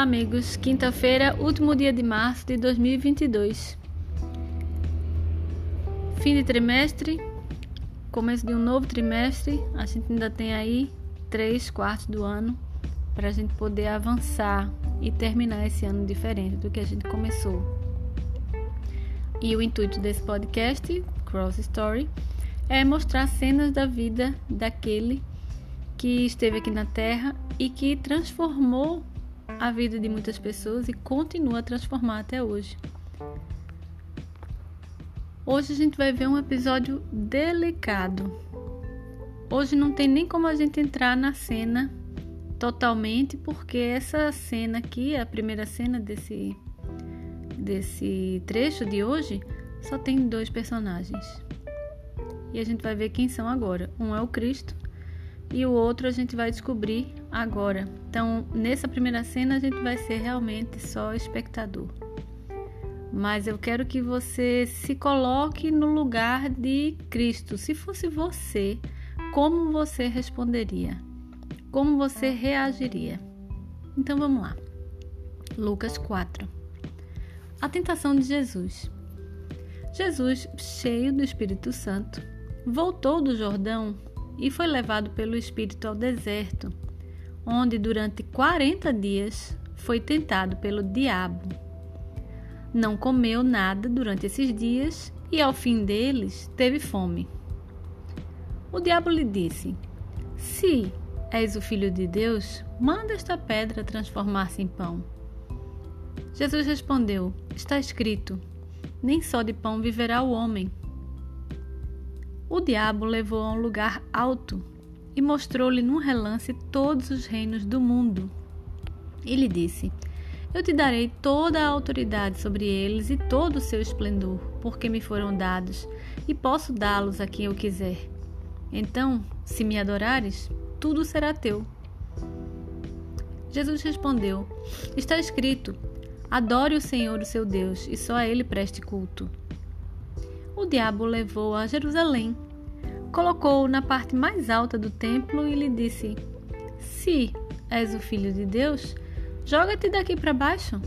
Olá, amigos. Quinta-feira, último dia de março de 2022. Fim de trimestre, começo de um novo trimestre. A gente ainda tem aí três quartos do ano para a gente poder avançar e terminar esse ano diferente do que a gente começou. E o intuito desse podcast, Cross Story, é mostrar cenas da vida daquele que esteve aqui na Terra e que transformou a vida de muitas pessoas e continua a transformar até hoje. Hoje a gente vai ver um episódio delicado. Hoje não tem nem como a gente entrar na cena totalmente, porque essa cena aqui, a primeira cena desse desse trecho de hoje, só tem dois personagens. E a gente vai ver quem são agora. Um é o Cristo e o outro a gente vai descobrir agora. Então, nessa primeira cena, a gente vai ser realmente só espectador. Mas eu quero que você se coloque no lugar de Cristo. Se fosse você, como você responderia? Como você reagiria? Então vamos lá. Lucas 4. A tentação de Jesus. Jesus, cheio do Espírito Santo, voltou do Jordão e foi levado pelo Espírito ao deserto, onde durante 40 dias foi tentado pelo diabo. Não comeu nada durante esses dias e ao fim deles teve fome. O diabo lhe disse: Se és o filho de Deus, manda esta pedra transformar-se em pão. Jesus respondeu: Está escrito: Nem só de pão viverá o homem, o diabo levou a um lugar alto e mostrou-lhe num relance todos os reinos do mundo. E lhe disse: Eu te darei toda a autoridade sobre eles e todo o seu esplendor, porque me foram dados, e posso dá-los a quem eu quiser. Então, se me adorares, tudo será teu. Jesus respondeu: Está escrito: Adore o Senhor, o seu Deus, e só a ele preste culto o diabo levou a Jerusalém, colocou-o na parte mais alta do templo e lhe disse: Se és o filho de Deus, joga-te daqui para baixo,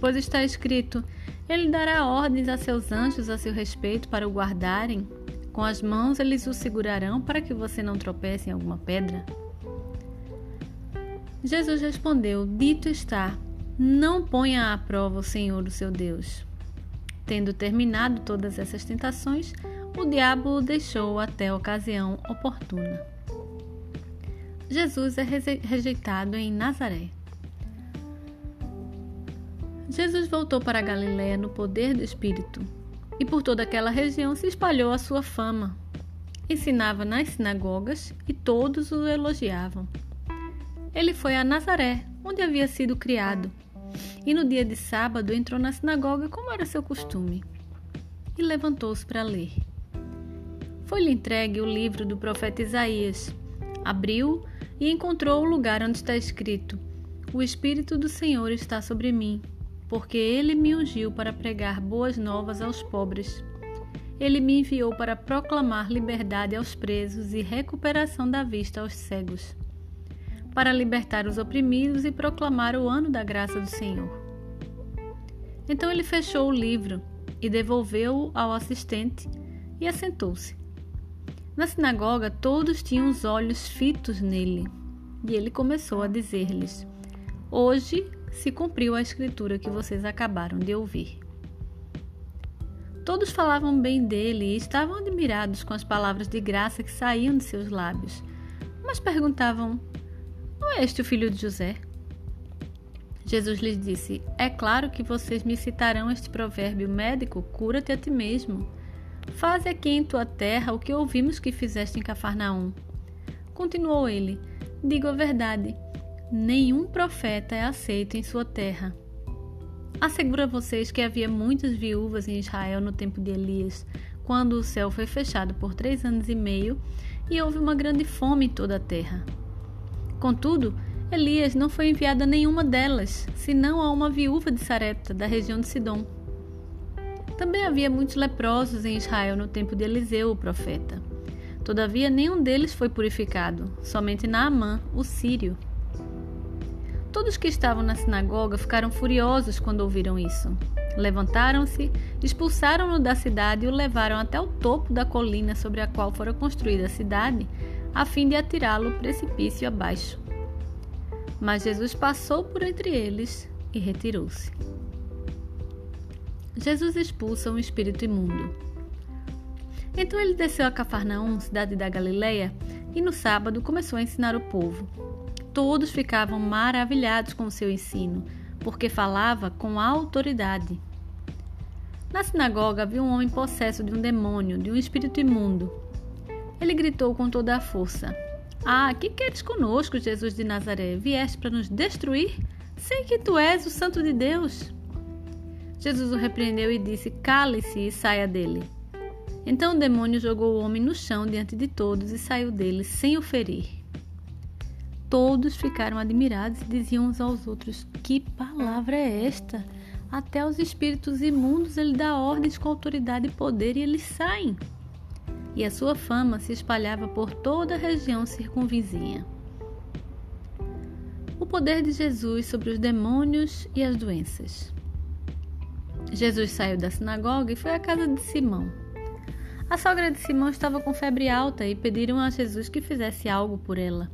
pois está escrito: Ele dará ordens a seus anjos a seu respeito para o guardarem. Com as mãos eles o segurarão para que você não tropece em alguma pedra. Jesus respondeu: Dito está, não ponha à prova o Senhor, o seu Deus. Tendo terminado todas essas tentações, o diabo o deixou até a ocasião oportuna. Jesus é rejeitado em Nazaré. Jesus voltou para Galiléia no poder do Espírito, e por toda aquela região se espalhou a sua fama. Ensinava nas sinagogas e todos o elogiavam. Ele foi a Nazaré, onde havia sido criado e no dia de sábado entrou na sinagoga como era seu costume e levantou-se para ler. Foi-lhe entregue o livro do profeta Isaías. Abriu e encontrou o lugar onde está escrito: O Espírito do Senhor está sobre mim, porque ele me ungiu para pregar boas novas aos pobres. Ele me enviou para proclamar liberdade aos presos e recuperação da vista aos cegos para libertar os oprimidos e proclamar o ano da graça do Senhor. Então ele fechou o livro e devolveu-o ao assistente e assentou-se. Na sinagoga, todos tinham os olhos fitos nele, e ele começou a dizer-lhes: Hoje se cumpriu a escritura que vocês acabaram de ouvir. Todos falavam bem dele e estavam admirados com as palavras de graça que saíam de seus lábios, mas perguntavam: não é este o filho de José? Jesus lhes disse: É claro que vocês me citarão este provérbio médico: cura-te a ti mesmo. Faze aqui em tua terra o que ouvimos que fizeste em Cafarnaum. Continuou ele: Digo a verdade: nenhum profeta é aceito em sua terra. Asseguro a vocês que havia muitas viúvas em Israel no tempo de Elias, quando o céu foi fechado por três anos e meio e houve uma grande fome em toda a terra. Contudo, Elias não foi enviado a nenhuma delas, senão a uma viúva de Sarepta, da região de Sidom. Também havia muitos leprosos em Israel no tempo de Eliseu, o profeta. Todavia, nenhum deles foi purificado, somente Naamã, o sírio. Todos que estavam na sinagoga ficaram furiosos quando ouviram isso. Levantaram-se, expulsaram-no da cidade e o levaram até o topo da colina sobre a qual fora construída a cidade, a fim de atirá-lo precipício abaixo. Mas Jesus passou por entre eles e retirou-se. Jesus expulsa um espírito imundo. Então ele desceu a Cafarnaum, cidade da Galileia, e no sábado começou a ensinar o povo. Todos ficavam maravilhados com o seu ensino, porque falava com autoridade. Na sinagoga havia um homem possesso de um demônio, de um espírito imundo. Ele gritou com toda a força: Ah, que queres conosco, Jesus de Nazaré? Vieste para nos destruir? Sei que tu és o Santo de Deus. Jesus o repreendeu e disse: Cale-se e saia dele. Então o demônio jogou o homem no chão diante de todos e saiu dele sem o ferir. Todos ficaram admirados e diziam uns aos outros: Que palavra é esta? Até os espíritos imundos ele dá ordens com autoridade e poder e eles saem. E a sua fama se espalhava por toda a região circunvizinha. O poder de Jesus sobre os demônios e as doenças. Jesus saiu da sinagoga e foi à casa de Simão. A sogra de Simão estava com febre alta e pediram a Jesus que fizesse algo por ela.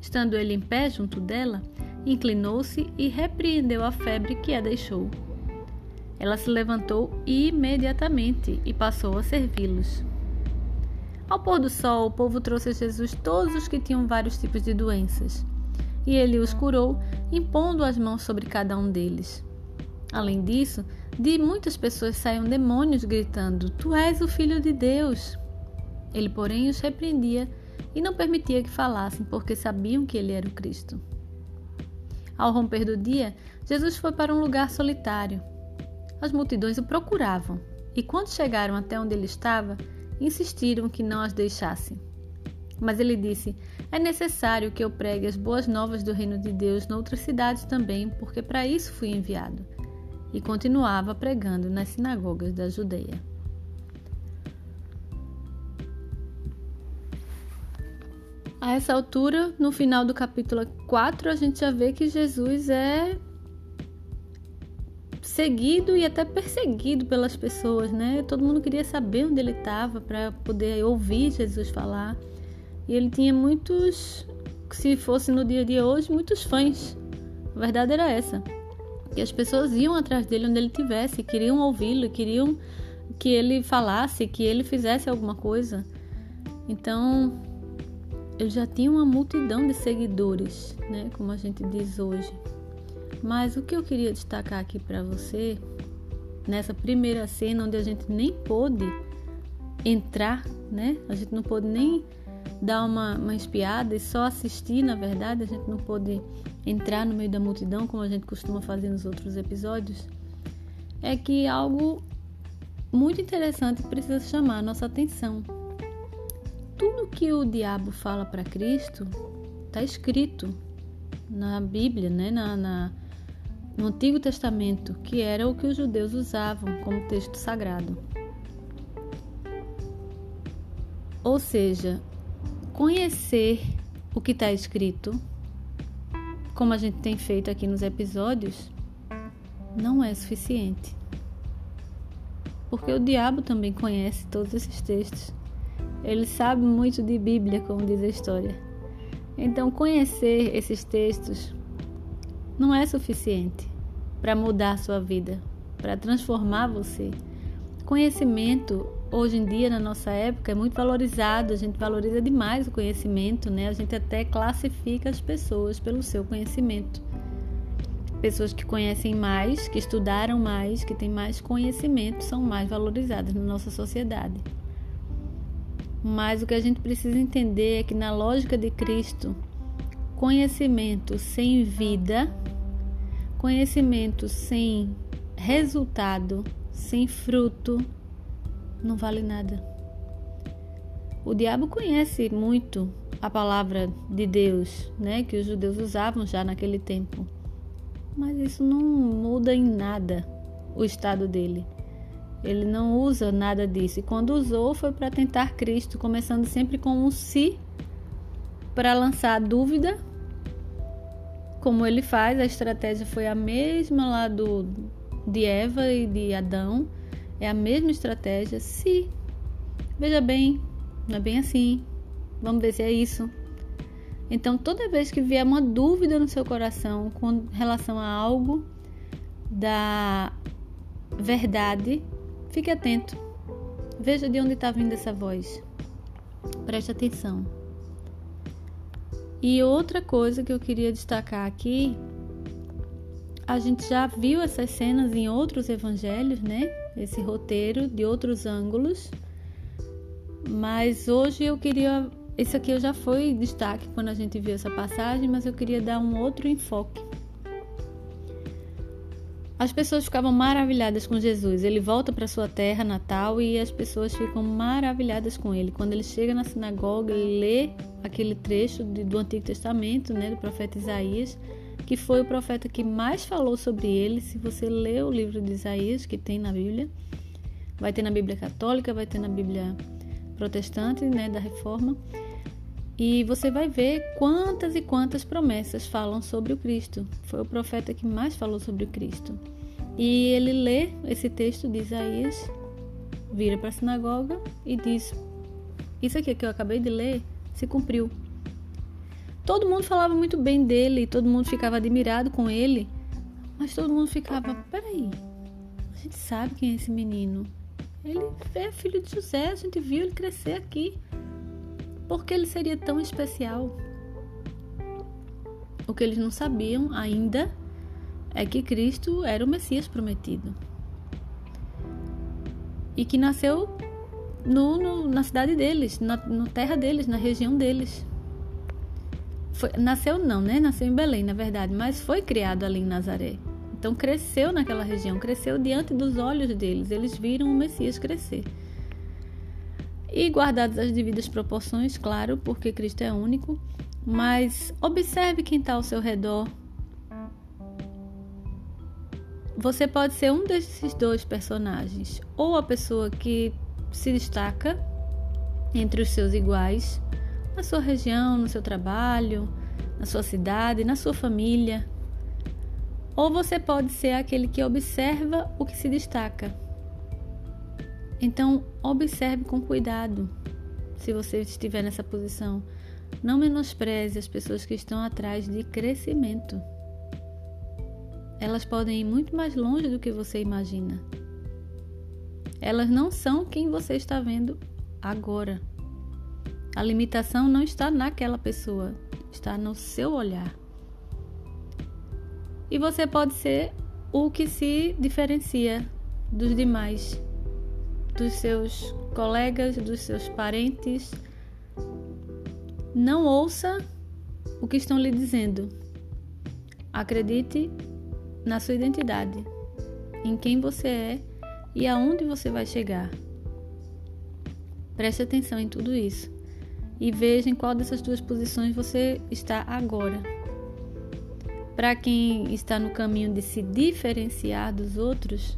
Estando ele em pé junto dela, inclinou-se e repreendeu a febre que a deixou. Ela se levantou imediatamente e passou a servi-los. Ao pôr do sol, o povo trouxe a Jesus todos os que tinham vários tipos de doenças, e ele os curou, impondo as mãos sobre cada um deles. Além disso, de muitas pessoas saíam demônios gritando: Tu és o Filho de Deus. Ele, porém, os repreendia e não permitia que falassem, porque sabiam que ele era o Cristo. Ao romper do dia, Jesus foi para um lugar solitário. As multidões o procuravam, e quando chegaram até onde ele estava, insistiram que não as deixassem. Mas ele disse: É necessário que eu pregue as boas novas do reino de Deus noutras cidades também, porque para isso fui enviado. E continuava pregando nas sinagogas da Judeia. A essa altura, no final do capítulo 4, a gente já vê que Jesus é seguido e até perseguido pelas pessoas, né? Todo mundo queria saber onde ele estava para poder ouvir Jesus falar. E ele tinha muitos, se fosse no dia de hoje, muitos fãs. A verdade era essa. Que as pessoas iam atrás dele onde ele estivesse, queriam ouvi-lo, queriam que ele falasse, que ele fizesse alguma coisa. Então, ele já tinha uma multidão de seguidores, né, como a gente diz hoje. Mas o que eu queria destacar aqui para você, nessa primeira cena onde a gente nem pôde entrar, né? A gente não pôde nem dar uma, uma espiada e só assistir, na verdade, a gente não pôde entrar no meio da multidão, como a gente costuma fazer nos outros episódios, é que algo muito interessante precisa chamar a nossa atenção tudo que o diabo fala para Cristo está escrito na Bíblia, né? Na, na, no Antigo Testamento, que era o que os judeus usavam como texto sagrado. Ou seja, conhecer o que está escrito, como a gente tem feito aqui nos episódios, não é suficiente. Porque o diabo também conhece todos esses textos. Ele sabe muito de Bíblia, como diz a história. Então, conhecer esses textos não é suficiente para mudar a sua vida, para transformar você. Conhecimento, hoje em dia, na nossa época, é muito valorizado, a gente valoriza demais o conhecimento, né? A gente até classifica as pessoas pelo seu conhecimento. Pessoas que conhecem mais, que estudaram mais, que têm mais conhecimento, são mais valorizadas na nossa sociedade. Mas o que a gente precisa entender é que, na lógica de Cristo, conhecimento sem vida, conhecimento sem resultado, sem fruto, não vale nada. O diabo conhece muito a palavra de Deus, né, que os judeus usavam já naquele tempo. Mas isso não muda em nada o estado dele. Ele não usa nada disso. E quando usou, foi para tentar Cristo, começando sempre com um se, para lançar a dúvida como ele faz, a estratégia foi a mesma lá do, de Eva e de Adão, é a mesma estratégia. Se, veja bem, não é bem assim. Vamos ver se é isso. Então, toda vez que vier uma dúvida no seu coração com relação a algo da verdade, fique atento. Veja de onde está vindo essa voz. Preste atenção. E outra coisa que eu queria destacar aqui, a gente já viu essas cenas em outros evangelhos, né? Esse roteiro de outros ângulos. Mas hoje eu queria. Esse aqui eu já foi destaque quando a gente viu essa passagem, mas eu queria dar um outro enfoque. As pessoas ficavam maravilhadas com Jesus. Ele volta para sua terra natal e as pessoas ficam maravilhadas com ele. Quando ele chega na sinagoga, lê aquele trecho do Antigo Testamento, né, do profeta Isaías, que foi o profeta que mais falou sobre ele. Se você lê o livro de Isaías, que tem na Bíblia, vai ter na Bíblia Católica, vai ter na Bíblia Protestante, né, da Reforma. E você vai ver quantas e quantas promessas falam sobre o Cristo. Foi o profeta que mais falou sobre o Cristo. E ele lê esse texto de Isaías, vira para a sinagoga e diz: Isso aqui que eu acabei de ler se cumpriu. Todo mundo falava muito bem dele, todo mundo ficava admirado com ele, mas todo mundo ficava: Peraí, a gente sabe quem é esse menino. Ele é filho de José, a gente viu ele crescer aqui. Por que ele seria tão especial? O que eles não sabiam ainda é que Cristo era o Messias prometido e que nasceu no, no, na cidade deles, na, na, terra deles, na região deles. Foi, nasceu não, né? Nasceu em Belém, na verdade, mas foi criado ali em Nazaré. Então cresceu naquela região, cresceu diante dos olhos deles. Eles viram o Messias crescer. E guardadas as devidas proporções, claro, porque Cristo é único, mas observe quem está ao seu redor. Você pode ser um desses dois personagens, ou a pessoa que se destaca entre os seus iguais, na sua região, no seu trabalho, na sua cidade, na sua família. Ou você pode ser aquele que observa o que se destaca então, observe com cuidado se você estiver nessa posição. Não menospreze as pessoas que estão atrás de crescimento. Elas podem ir muito mais longe do que você imagina. Elas não são quem você está vendo agora. A limitação não está naquela pessoa, está no seu olhar. E você pode ser o que se diferencia dos demais dos seus colegas, dos seus parentes. Não ouça o que estão lhe dizendo. Acredite na sua identidade, em quem você é e aonde você vai chegar. Preste atenção em tudo isso e veja em qual dessas duas posições você está agora. Para quem está no caminho de se diferenciar dos outros,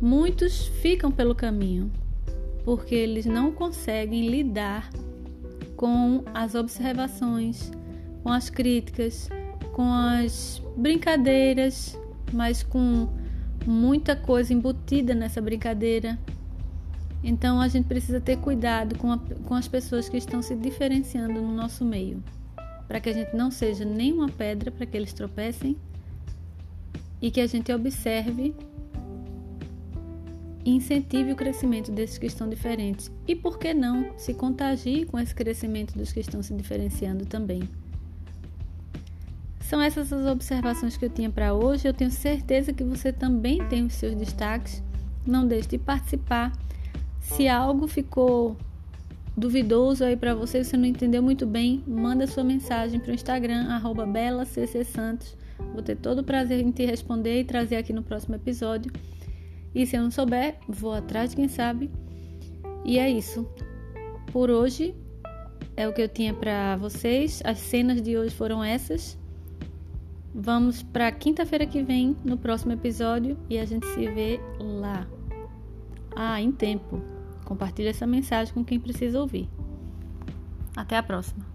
Muitos ficam pelo caminho porque eles não conseguem lidar com as observações, com as críticas, com as brincadeiras, mas com muita coisa embutida nessa brincadeira. Então a gente precisa ter cuidado com, a, com as pessoas que estão se diferenciando no nosso meio, para que a gente não seja nenhuma pedra para que eles tropecem e que a gente observe e incentive o crescimento desses que estão diferentes. E por que não se contagie com esse crescimento dos que estão se diferenciando também? São essas as observações que eu tinha para hoje. Eu tenho certeza que você também tem os seus destaques. Não deixe de participar. Se algo ficou duvidoso aí para você, você não entendeu muito bem, manda sua mensagem para o Instagram @bela_cc_santos. Vou ter todo o prazer em te responder e trazer aqui no próximo episódio. E se eu não souber, vou atrás de quem sabe. E é isso. Por hoje é o que eu tinha para vocês. As cenas de hoje foram essas. Vamos para quinta-feira que vem no próximo episódio e a gente se vê lá. Ah, em tempo. Compartilhe essa mensagem com quem precisa ouvir. Até a próxima.